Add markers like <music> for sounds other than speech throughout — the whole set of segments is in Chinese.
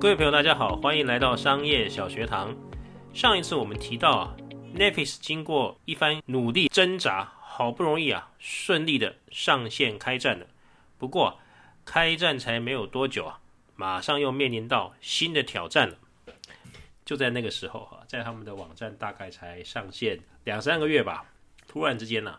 各位朋友，大家好，欢迎来到商业小学堂。上一次我们提到啊，Netflix 经过一番努力挣扎，好不容易啊，顺利的上线开战了。不过，开战才没有多久啊，马上又面临到新的挑战了。就在那个时候哈，在他们的网站大概才上线两三个月吧，突然之间呢，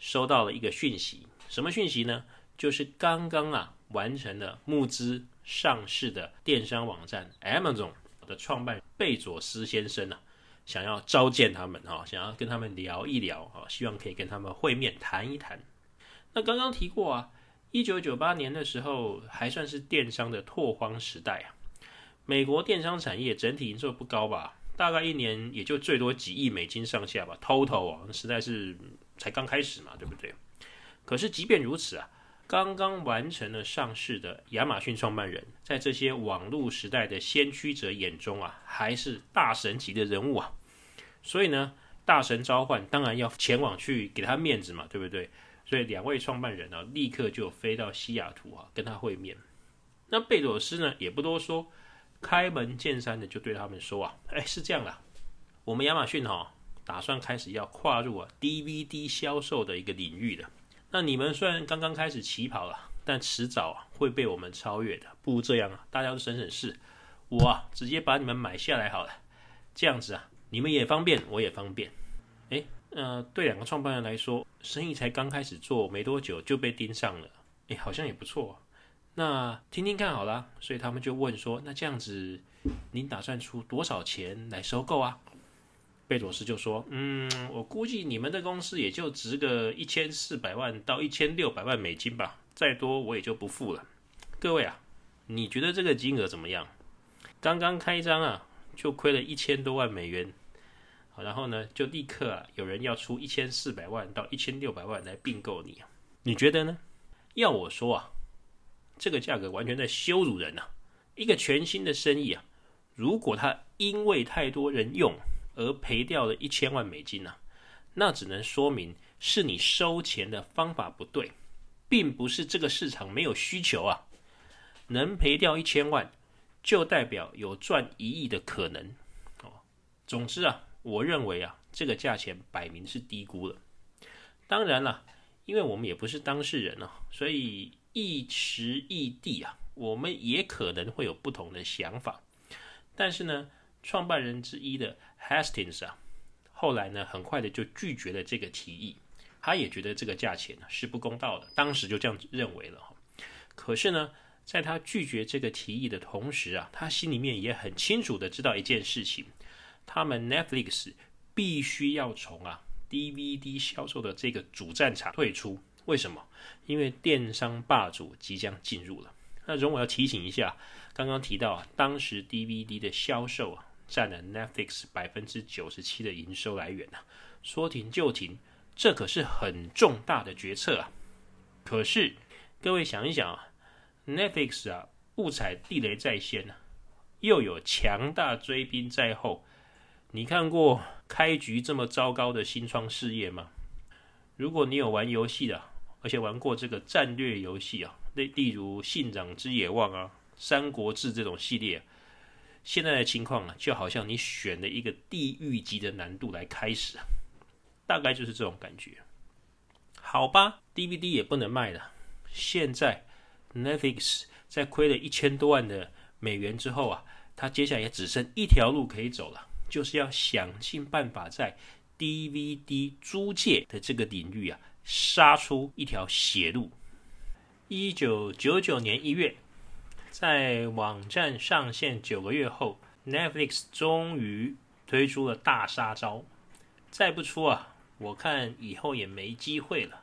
收到了一个讯息，什么讯息呢？就是刚刚啊完成了募资。上市的电商网站 Amazon 的创办贝佐斯先生啊，想要召见他们哈，想要跟他们聊一聊哈，希望可以跟他们会面谈一谈。那刚刚提过啊，一九九八年的时候还算是电商的拓荒时代啊，美国电商产业整体营收不高吧，大概一年也就最多几亿美金上下吧，Total 啊，实在是才刚开始嘛，对不对？可是即便如此啊。刚刚完成了上市的亚马逊创办人，在这些网络时代的先驱者眼中啊，还是大神级的人物啊。所以呢，大神召唤，当然要前往去给他面子嘛，对不对？所以两位创办人呢、啊，立刻就飞到西雅图啊，跟他会面。那贝佐斯呢，也不多说，开门见山的就对他们说啊，哎，是这样啦，我们亚马逊哈、哦，打算开始要跨入啊 DVD 销售的一个领域了。那你们虽然刚刚开始起跑了，但迟早会被我们超越的。不如这样啊，大家都省省事，我啊直接把你们买下来好了。这样子啊，你们也方便，我也方便。诶，呃，对两个创办人来说，生意才刚开始做没多久就被盯上了，诶，好像也不错。那听听看好了，所以他们就问说，那这样子，您打算出多少钱来收购啊？贝佐斯就说：“嗯，我估计你们的公司也就值个一千四百万到一千六百万美金吧，再多我也就不付了。各位啊，你觉得这个金额怎么样？刚刚开张啊，就亏了一千多万美元，好，然后呢，就立刻啊，有人要出一千四百万到一千六百万来并购你啊，你觉得呢？要我说啊，这个价格完全在羞辱人啊！一个全新的生意啊，如果他因为太多人用，而赔掉了一千万美金呢、那只能说明是你收钱的方法不对，并不是这个市场没有需求啊。能赔掉一千万，就代表有赚一亿的可能哦。总之啊，我认为啊，这个价钱摆明是低估了。当然了，因为我们也不是当事人啊，所以一时异地啊，我们也可能会有不同的想法。但是呢，创办人之一的 Hastings 啊，后来呢，很快的就拒绝了这个提议。他也觉得这个价钱呢是不公道的，当时就这样认为了哈。可是呢，在他拒绝这个提议的同时啊，他心里面也很清楚的知道一件事情：他们 Netflix 必须要从啊 DVD 销售的这个主战场退出。为什么？因为电商霸主即将进入了。那容我要提醒一下，刚刚提到啊，当时 DVD 的销售啊。占了 Netflix 百分之九十七的营收来源啊，说停就停，这可是很重大的决策啊。可是各位想一想啊，Netflix 啊不踩地雷在先啊，又有强大追兵在后，你看过开局这么糟糕的新创事业吗？如果你有玩游戏的，而且玩过这个战略游戏啊，例例如《信长之野望》啊，《三国志》这种系列。现在的情况啊，就好像你选了一个地狱级的难度来开始，大概就是这种感觉。好吧，DVD 也不能卖了。现在 Netflix 在亏了一千多万的美元之后啊，它接下来也只剩一条路可以走了，就是要想尽办法在 DVD 租借的这个领域啊，杀出一条血路。一九九九年一月。在网站上线九个月后，Netflix 终于推出了大杀招，再不出啊，我看以后也没机会了。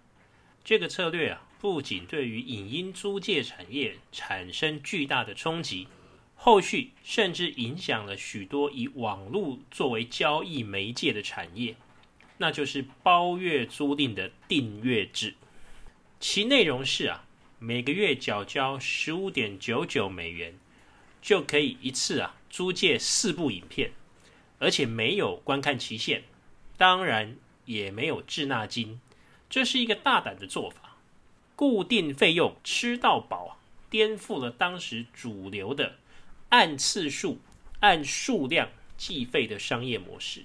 这个策略啊，不仅对于影音租借产业产生巨大的冲击，后续甚至影响了许多以网络作为交易媒介的产业，那就是包月租赁的订阅制。其内容是啊。每个月缴交十五点九九美元，就可以一次啊租借四部影片，而且没有观看期限，当然也没有滞纳金。这是一个大胆的做法，固定费用吃到饱，颠覆了当时主流的按次数、按数量计费的商业模式。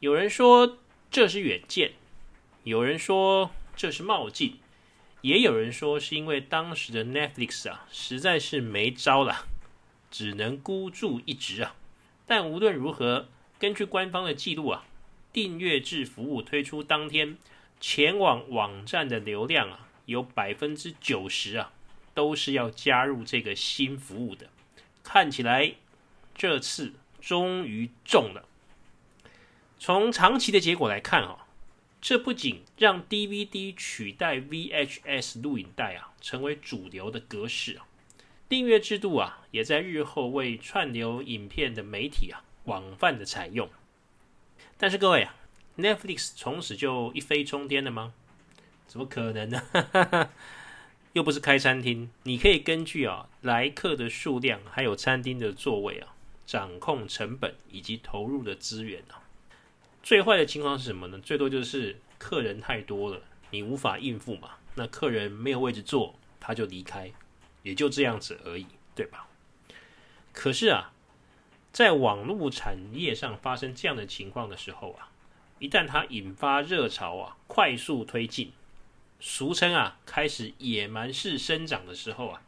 有人说这是远见，有人说这是冒进，也有人说是因为当时的 Netflix 啊实在是没招了，只能孤注一掷啊。但无论如何，根据官方的记录啊，订阅制服务推出当天，前往网站的流量啊，有百分之九十啊，都是要加入这个新服务的。看起来这次终于中了。从长期的结果来看啊，这不仅让 DVD 取代 VHS 录影带啊，成为主流的格式啊，订阅制度啊，也在日后为串流影片的媒体啊，广泛的采用。但是各位啊，Netflix 从此就一飞冲天了吗？怎么可能呢？<laughs> 又不是开餐厅，你可以根据啊来客的数量，还有餐厅的座位啊，掌控成本以及投入的资源啊。最坏的情况是什么呢？最多就是客人太多了，你无法应付嘛。那客人没有位置坐，他就离开，也就这样子而已，对吧？可是啊，在网络产业上发生这样的情况的时候啊，一旦它引发热潮啊，快速推进，俗称啊开始野蛮式生长的时候啊，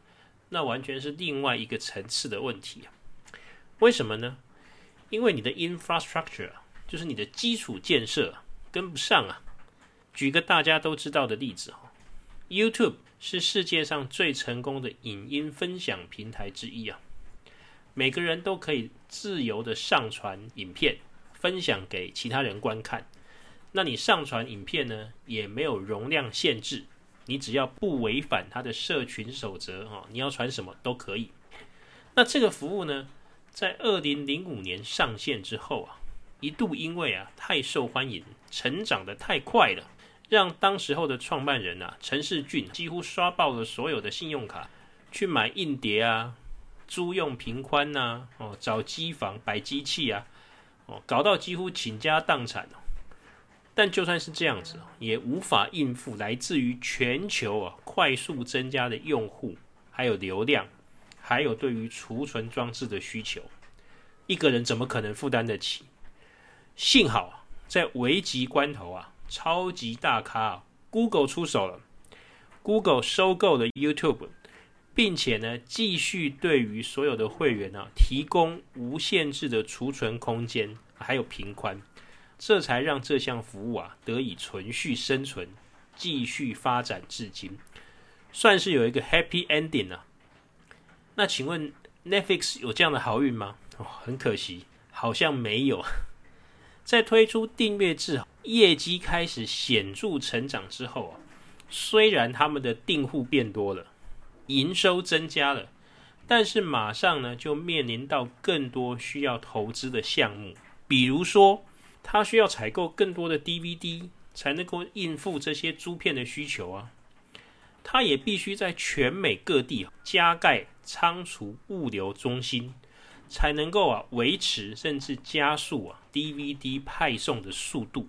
那完全是另外一个层次的问题啊。为什么呢？因为你的 infrastructure。就是你的基础建设跟不上啊！举个大家都知道的例子哈，YouTube 是世界上最成功的影音分享平台之一啊，每个人都可以自由的上传影片，分享给其他人观看。那你上传影片呢，也没有容量限制，你只要不违反它的社群守则哈，你要传什么都可以。那这个服务呢，在二零零五年上线之后啊。一度因为啊太受欢迎，成长得太快了，让当时候的创办人啊陈世俊几乎刷爆了所有的信用卡，去买硬碟啊，租用平宽呐，哦找机房摆机器啊，哦搞到几乎倾家荡产。但就算是这样子，也无法应付来自于全球啊快速增加的用户，还有流量，还有对于储存装置的需求，一个人怎么可能负担得起？幸好在危急关头啊，超级大咖啊，Google 出手了。Google 收购了 YouTube，并且呢，继续对于所有的会员啊，提供无限制的储存空间，还有频宽，这才让这项服务啊得以存续生存，继续发展至今，算是有一个 Happy Ending 啊。那请问 Netflix 有这样的好运吗？哦，很可惜，好像没有。在推出订阅制、业绩开始显著成长之后啊，虽然他们的订户变多了，营收增加了，但是马上呢就面临到更多需要投资的项目，比如说他需要采购更多的 DVD 才能够应付这些租片的需求啊，他也必须在全美各地加盖仓储物流中心。才能够啊维持甚至加速啊 DVD 派送的速度，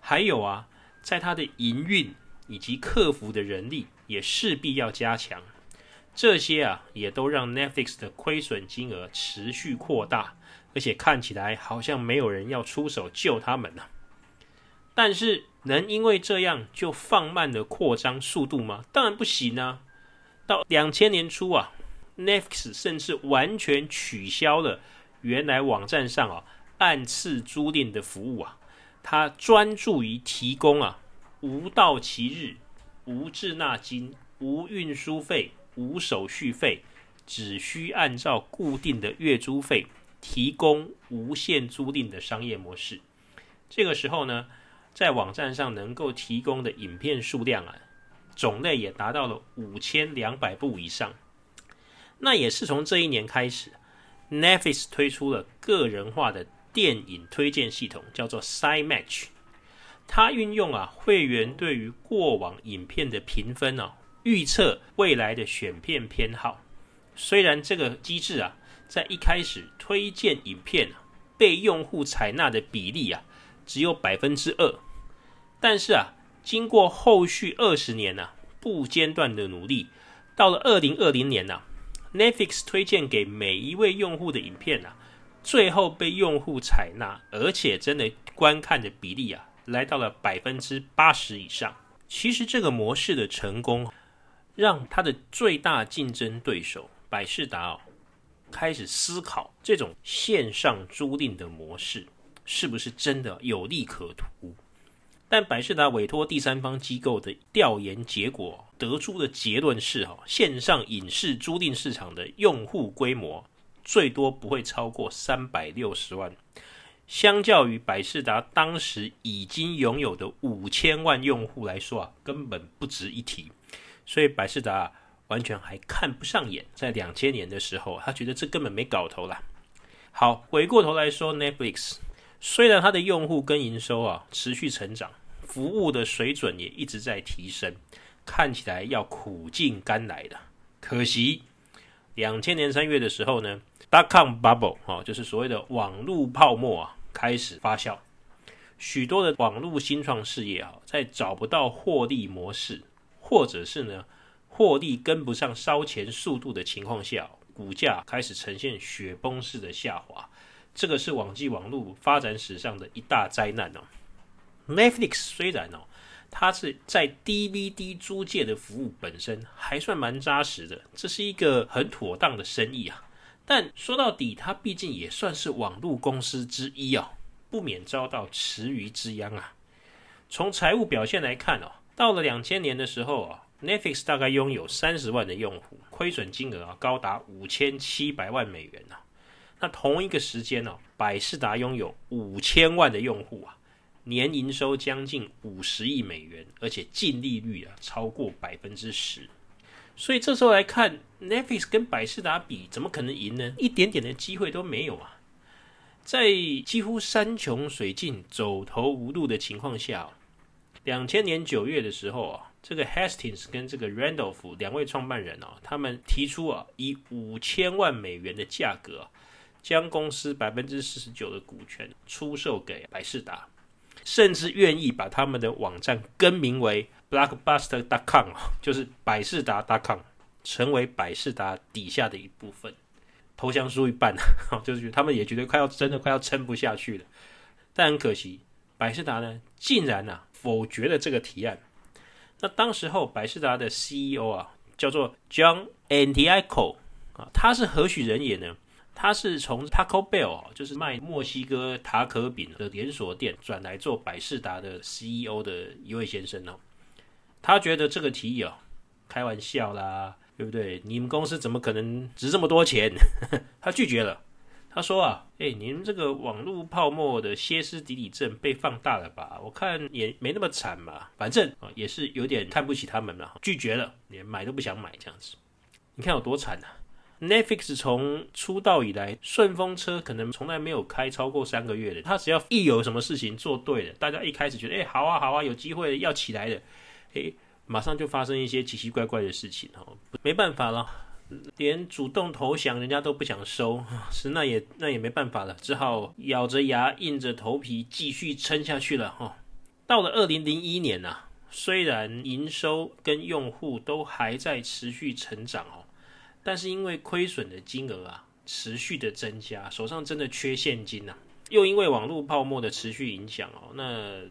还有啊，在它的营运以及客服的人力也势必要加强。这些啊也都让 Netflix 的亏损金额持续扩大，而且看起来好像没有人要出手救他们呢、但是能因为这样就放慢了扩张速度吗？当然不行啊！到两千年初啊。Netflix 甚至完全取消了原来网站上啊按次租赁的服务啊，它专注于提供啊无到期日、无滞纳金、无运输费、无手续费，只需按照固定的月租费提供无限租赁的商业模式。这个时候呢，在网站上能够提供的影片数量啊，种类也达到了五千两百部以上。那也是从这一年开始，Netflix 推出了个人化的电影推荐系统，叫做 SideMatch。它运用啊会员对于过往影片的评分啊，预测未来的选片偏好。虽然这个机制啊，在一开始推荐影片啊，被用户采纳的比例啊，只有百分之二，但是啊，经过后续二十年呐、啊、不间断的努力，到了二零二零年呐、啊。Netflix 推荐给每一位用户的影片啊，最后被用户采纳，而且真的观看的比例啊，来到了百分之八十以上。其实这个模式的成功，让它的最大竞争对手百视达哦，开始思考这种线上租赁的模式是不是真的有利可图。但百视达委托第三方机构的调研结果得出的结论是：哈，线上影视租赁市场的用户规模最多不会超过三百六十万，相较于百事达当时已经拥有的五千万用户来说啊，根本不值一提。所以百事达完全还看不上眼。在两千年的时候，他觉得这根本没搞头啦。好，回过头来说，Netflix 虽然它的用户跟营收啊持续成长。服务的水准也一直在提升，看起来要苦尽甘来的。可惜，两千年三月的时候呢，Dotcom Bubble 哦，就是所谓的网络泡沫啊，开始发酵。许多的网络新创事业啊，在找不到获利模式，或者是呢，获利跟不上烧钱速度的情况下，股价开始呈现雪崩式的下滑。这个是网际网络发展史上的一大灾难哦。Netflix 虽然哦，它是在 DVD 租借的服务本身还算蛮扎实的，这是一个很妥当的生意啊。但说到底，它毕竟也算是网络公司之一哦，不免遭到池鱼之殃啊。从财务表现来看哦，到了两千年的时候啊，Netflix 大概拥有三十万的用户，亏损金额啊高达五千七百万美元啊。那同一个时间呢，百事达拥有五千万的用户啊。年营收将近五十亿美元，而且净利率啊超过百分之十，所以这时候来看，Netflix 跟百事达比，怎么可能赢呢？一点点的机会都没有啊！在几乎山穷水尽、走投无路的情况下，两千年九月的时候啊，这个 Hastings 跟这个 Randolph 两位创办人啊，他们提出啊，以五千万美元的价格，将公司百分之四十九的股权出售给百事达。甚至愿意把他们的网站更名为 Blockbuster.com，就是百事达 .com，成为百事达底下的一部分。投降输一半，<laughs> 就是他们也觉得快要真的快要撑不下去了。但很可惜，百事达呢竟然啊否决了这个提案。那当时候百事达的 CEO 啊叫做 John Antico 啊，他是何许人也呢？他是从 Taco Bell，就是卖墨西哥塔可饼的连锁店，转来做百事达的 CEO 的一位先生哦。他觉得这个提议哦，开玩笑啦，对不对？你们公司怎么可能值这么多钱？<laughs> 他拒绝了。他说啊，哎，你们这个网络泡沫的歇斯底里症被放大了吧？我看也没那么惨嘛，反正啊也是有点看不起他们了，拒绝了，连买都不想买这样子。你看有多惨啊！Netflix 从出道以来，顺风车可能从来没有开超过三个月的。他只要一有什么事情做对了，大家一开始觉得，哎，好啊，好啊，有机会要起来的，哎，马上就发生一些奇奇怪怪的事情哦。没办法了，连主动投降人家都不想收，是那也那也没办法了，只好咬着牙硬着头皮继续撑下去了哈。到了二零零一年呐，虽然营收跟用户都还在持续成长哦。但是因为亏损的金额啊持续的增加，手上真的缺现金呐、啊，又因为网络泡沫的持续影响哦，那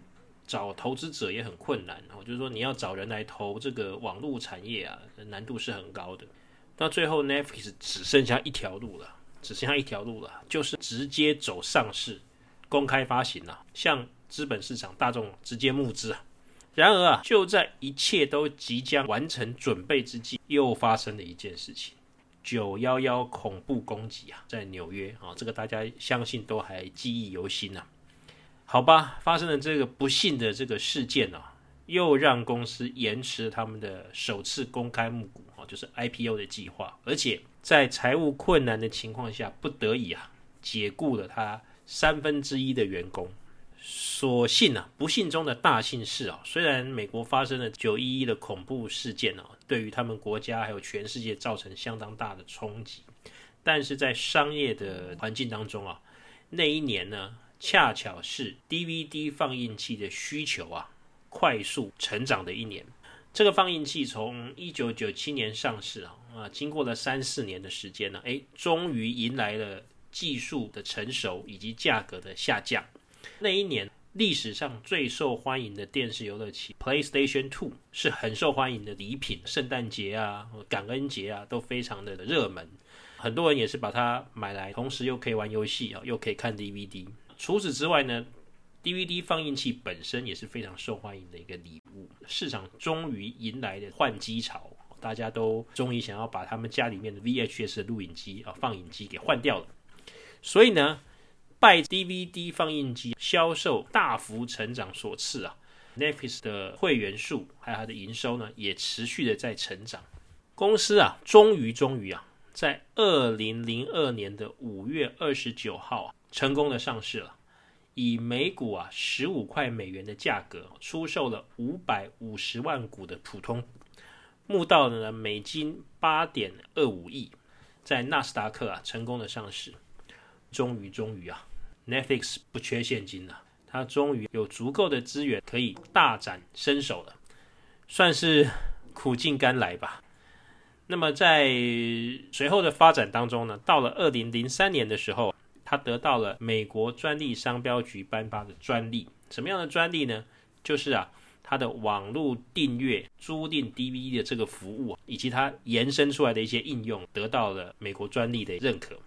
找投资者也很困难哦，就是说你要找人来投这个网络产业啊，难度是很高的。那最后 Netflix 只剩下一条路了，只剩下一条路了，就是直接走上市，公开发行了、啊，向资本市场大众直接募资啊。然而啊，就在一切都即将完成准备之际，又发生了一件事情。九幺幺恐怖攻击啊，在纽约啊，这个大家相信都还记忆犹新啊。好吧，发生了这个不幸的这个事件啊，又让公司延迟了他们的首次公开募股啊，就是 IPO 的计划，而且在财务困难的情况下，不得已啊，解雇了他三分之一的员工。所幸啊，不幸中的大幸事啊，虽然美国发生了九一一的恐怖事件啊，对于他们国家还有全世界造成相当大的冲击，但是在商业的环境当中啊，那一年呢，恰巧是 DVD 放映器的需求啊快速成长的一年。这个放映器从一九九七年上市啊，啊，经过了三四年的时间呢，哎，终于迎来了技术的成熟以及价格的下降。那一年，历史上最受欢迎的电视游乐器 PlayStation Two 是很受欢迎的礼品，圣诞节啊、感恩节啊都非常的热门，很多人也是把它买来，同时又可以玩游戏啊，又可以看 DVD。除此之外呢，DVD 放映器本身也是非常受欢迎的一个礼物，市场终于迎来了换机潮，大家都终于想要把他们家里面的 VHS 的录影机啊、放映机给换掉了。所以呢，拜 DVD 放映机销售大幅成长所赐啊，Netflix 的会员数还有它的营收呢，也持续的在成长。公司啊，终于终于啊，在二零零二年的五月二十九号啊，成功的上市了。以每股啊十五块美元的价格出售了五百五十万股的普通，募到了呢美金八点二五亿，在纳斯达克啊成功的上市。终于终于啊，Netflix 不缺现金了，它终于有足够的资源可以大展身手了，算是苦尽甘来吧。那么在随后的发展当中呢，到了二零零三年的时候。他得到了美国专利商标局颁发的专利，什么样的专利呢？就是啊，他的网络订阅、租赁 DVD 的这个服务，以及它延伸出来的一些应用，得到了美国专利的认可。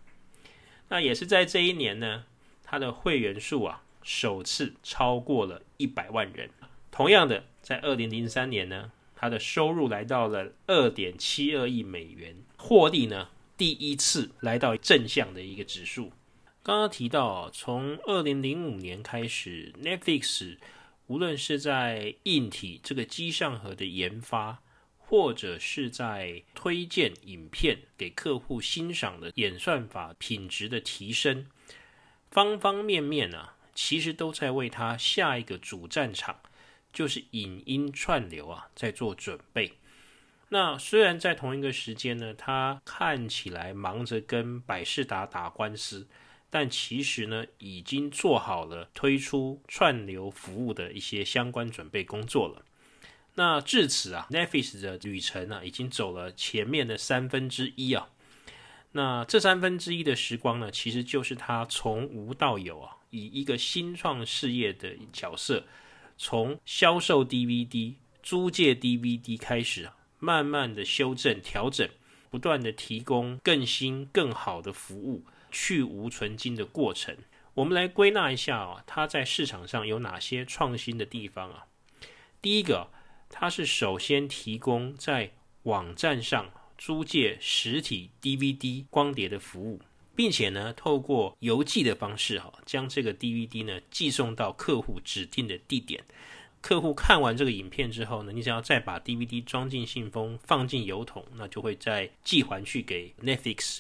那也是在这一年呢，他的会员数啊，首次超过了一百万人。同样的，在二零零三年呢，他的收入来到了二点七二亿美元，获利呢，第一次来到正向的一个指数。刚刚提到，从二零零五年开始，Netflix 无论是在硬体这个机上盒的研发，或者是在推荐影片给客户欣赏的演算法品质的提升，方方面面啊，其实都在为它下一个主战场，就是影音串流啊，在做准备。那虽然在同一个时间呢，它看起来忙着跟百事达打官司。但其实呢，已经做好了推出串流服务的一些相关准备工作了。那至此啊，Netflix 的旅程啊，已经走了前面的三分之一啊。那这三分之一的时光呢，其实就是他从无到有啊，以一个新创事业的角色，从销售 DVD、租借 DVD 开始啊，慢慢的修正、调整，不断的提供更新、更好的服务。去芜存菁的过程，我们来归纳一下啊，它在市场上有哪些创新的地方啊？第一个，它是首先提供在网站上租借实体 DVD 光碟的服务，并且呢，透过邮寄的方式哈，将这个 DVD 呢寄送到客户指定的地点。客户看完这个影片之后呢，你只要再把 DVD 装进信封，放进邮筒，那就会再寄还去给 Netflix。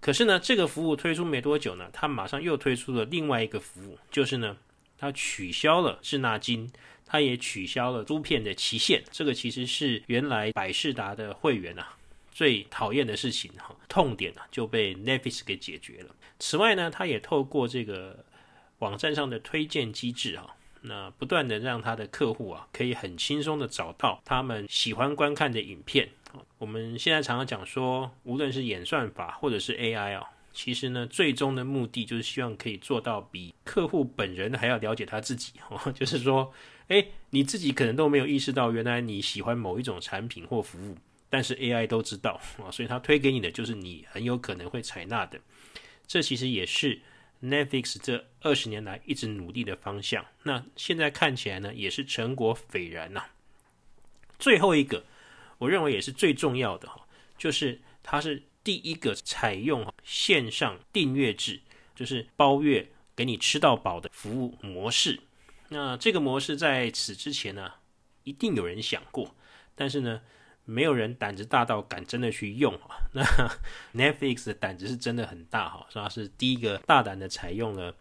可是呢，这个服务推出没多久呢，他马上又推出了另外一个服务，就是呢，他取消了滞纳金，他也取消了租片的期限。这个其实是原来百视达的会员啊最讨厌的事情哈，痛点啊就被 Netflix 给解决了。此外呢，他也透过这个网站上的推荐机制哈，那不断的让他的客户啊可以很轻松的找到他们喜欢观看的影片。我们现在常常讲说，无论是演算法或者是 AI 啊，其实呢，最终的目的就是希望可以做到比客户本人还要了解他自己 <laughs> 哦。就是说，诶，你自己可能都没有意识到，原来你喜欢某一种产品或服务，但是 AI 都知道啊，<laughs> 所以他推给你的就是你很有可能会采纳的。这其实也是 Netflix 这二十年来一直努力的方向。那现在看起来呢，也是成果斐然呐。最后一个。我认为也是最重要的哈，就是它是第一个采用线上订阅制，就是包月给你吃到饱的服务模式。那这个模式在此之前呢，一定有人想过，但是呢，没有人胆子大到敢真的去用啊。那 <laughs> Netflix 的胆子是真的很大哈，说它是第一个大胆的采用了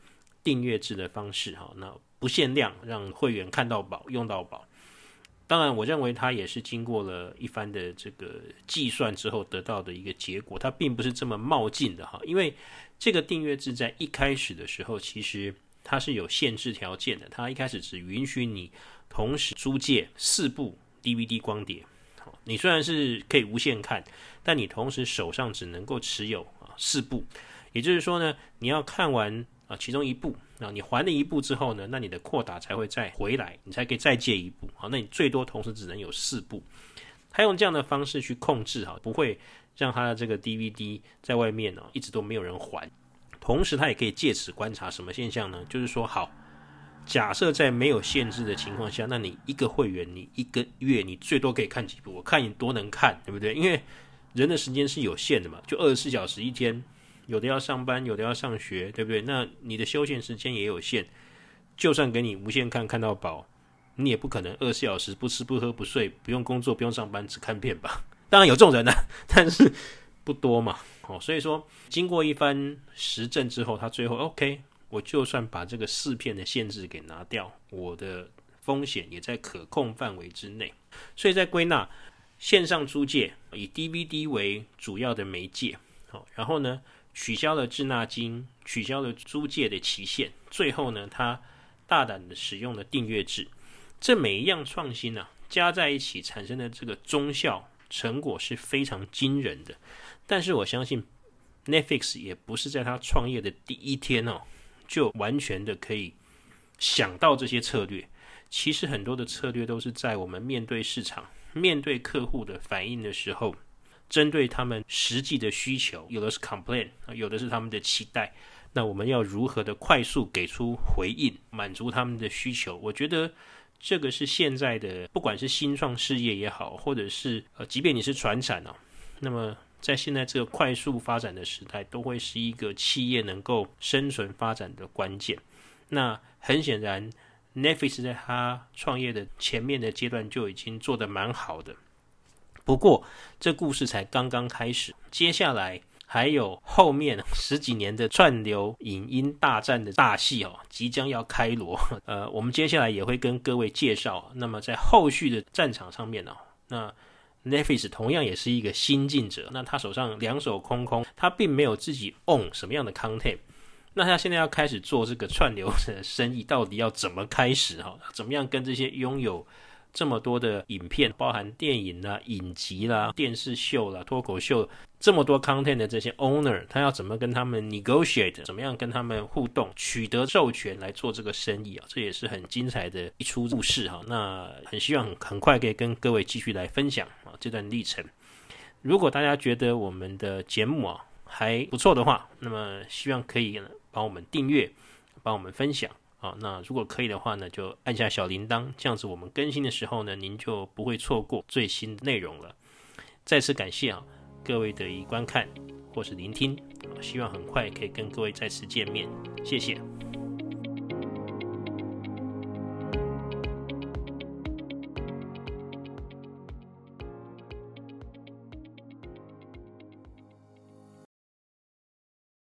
订阅制的方式哈，那不限量让会员看到饱用到饱。当然，我认为它也是经过了一番的这个计算之后得到的一个结果，它并不是这么冒进的哈。因为这个订阅制在一开始的时候，其实它是有限制条件的，它一开始只允许你同时租借四部 DVD 光碟。你虽然是可以无限看，但你同时手上只能够持有啊四部，也就是说呢，你要看完啊其中一部啊，你还了一步之后呢，那你的扩打才会再回来，你才可以再借一部。好，那你最多同时只能有四部。他用这样的方式去控制哈，不会让他的这个 DVD 在外面呢一直都没有人还。同时，他也可以借此观察什么现象呢？就是说，好，假设在没有限制的情况下，那你一个会员，你一个月你最多可以看几部？我看你多能看，对不对？因为人的时间是有限的嘛，就二十四小时一天，有的要上班，有的要上学，对不对？那你的休闲时间也有限，就算给你无限看，看到饱，你也不可能二十四小时不吃不喝不睡，不用工作不用上班只看片吧？<laughs> 当然有这种人呢、啊，<laughs> 但是不多嘛。哦，所以说经过一番实证之后，他最后 OK，我就算把这个四片的限制给拿掉，我的风险也在可控范围之内。所以在归纳线上租借以 DVD 为主要的媒介，好，然后呢取消了滞纳金，取消了租借的期限，最后呢他大胆的使用了订阅制，这每一样创新啊加在一起产生的这个综效成果是非常惊人的。但是我相信，Netflix 也不是在他创业的第一天哦，就完全的可以想到这些策略。其实很多的策略都是在我们面对市场、面对客户的反应的时候，针对他们实际的需求，有的是 complain，啊有的是他们的期待，那我们要如何的快速给出回应，满足他们的需求？我觉得这个是现在的，不管是新创事业也好，或者是呃，即便你是传产哦，那么。在现在这个快速发展的时代，都会是一个企业能够生存发展的关键。那很显然，Netflix 在他创业的前面的阶段就已经做得蛮好的。不过，这故事才刚刚开始，接下来还有后面 <laughs> 十几年的串流影音大战的大戏哦，即将要开锣。<laughs> 呃，我们接下来也会跟各位介绍。那么，在后续的战场上面呢，那。Netflix 同样也是一个新进者，那他手上两手空空，他并没有自己 on 什么样的 content，那他现在要开始做这个串流的生意，到底要怎么开始哈？怎么样跟这些拥有这么多的影片，包含电影啦、影集啦、电视秀啦、脱口秀，这么多 content 的这些 owner，他要怎么跟他们 negotiate，怎么样跟他们互动，取得授权来做这个生意啊？这也是很精彩的一出故事哈。那很希望很快可以跟各位继续来分享啊这段历程。如果大家觉得我们的节目啊还不错的话，那么希望可以帮我们订阅，帮我们分享。好，那如果可以的话呢，就按下小铃铛，这样子我们更新的时候呢，您就不会错过最新的内容了。再次感谢啊各位的观看或是聆听，希望很快可以跟各位再次见面，谢谢。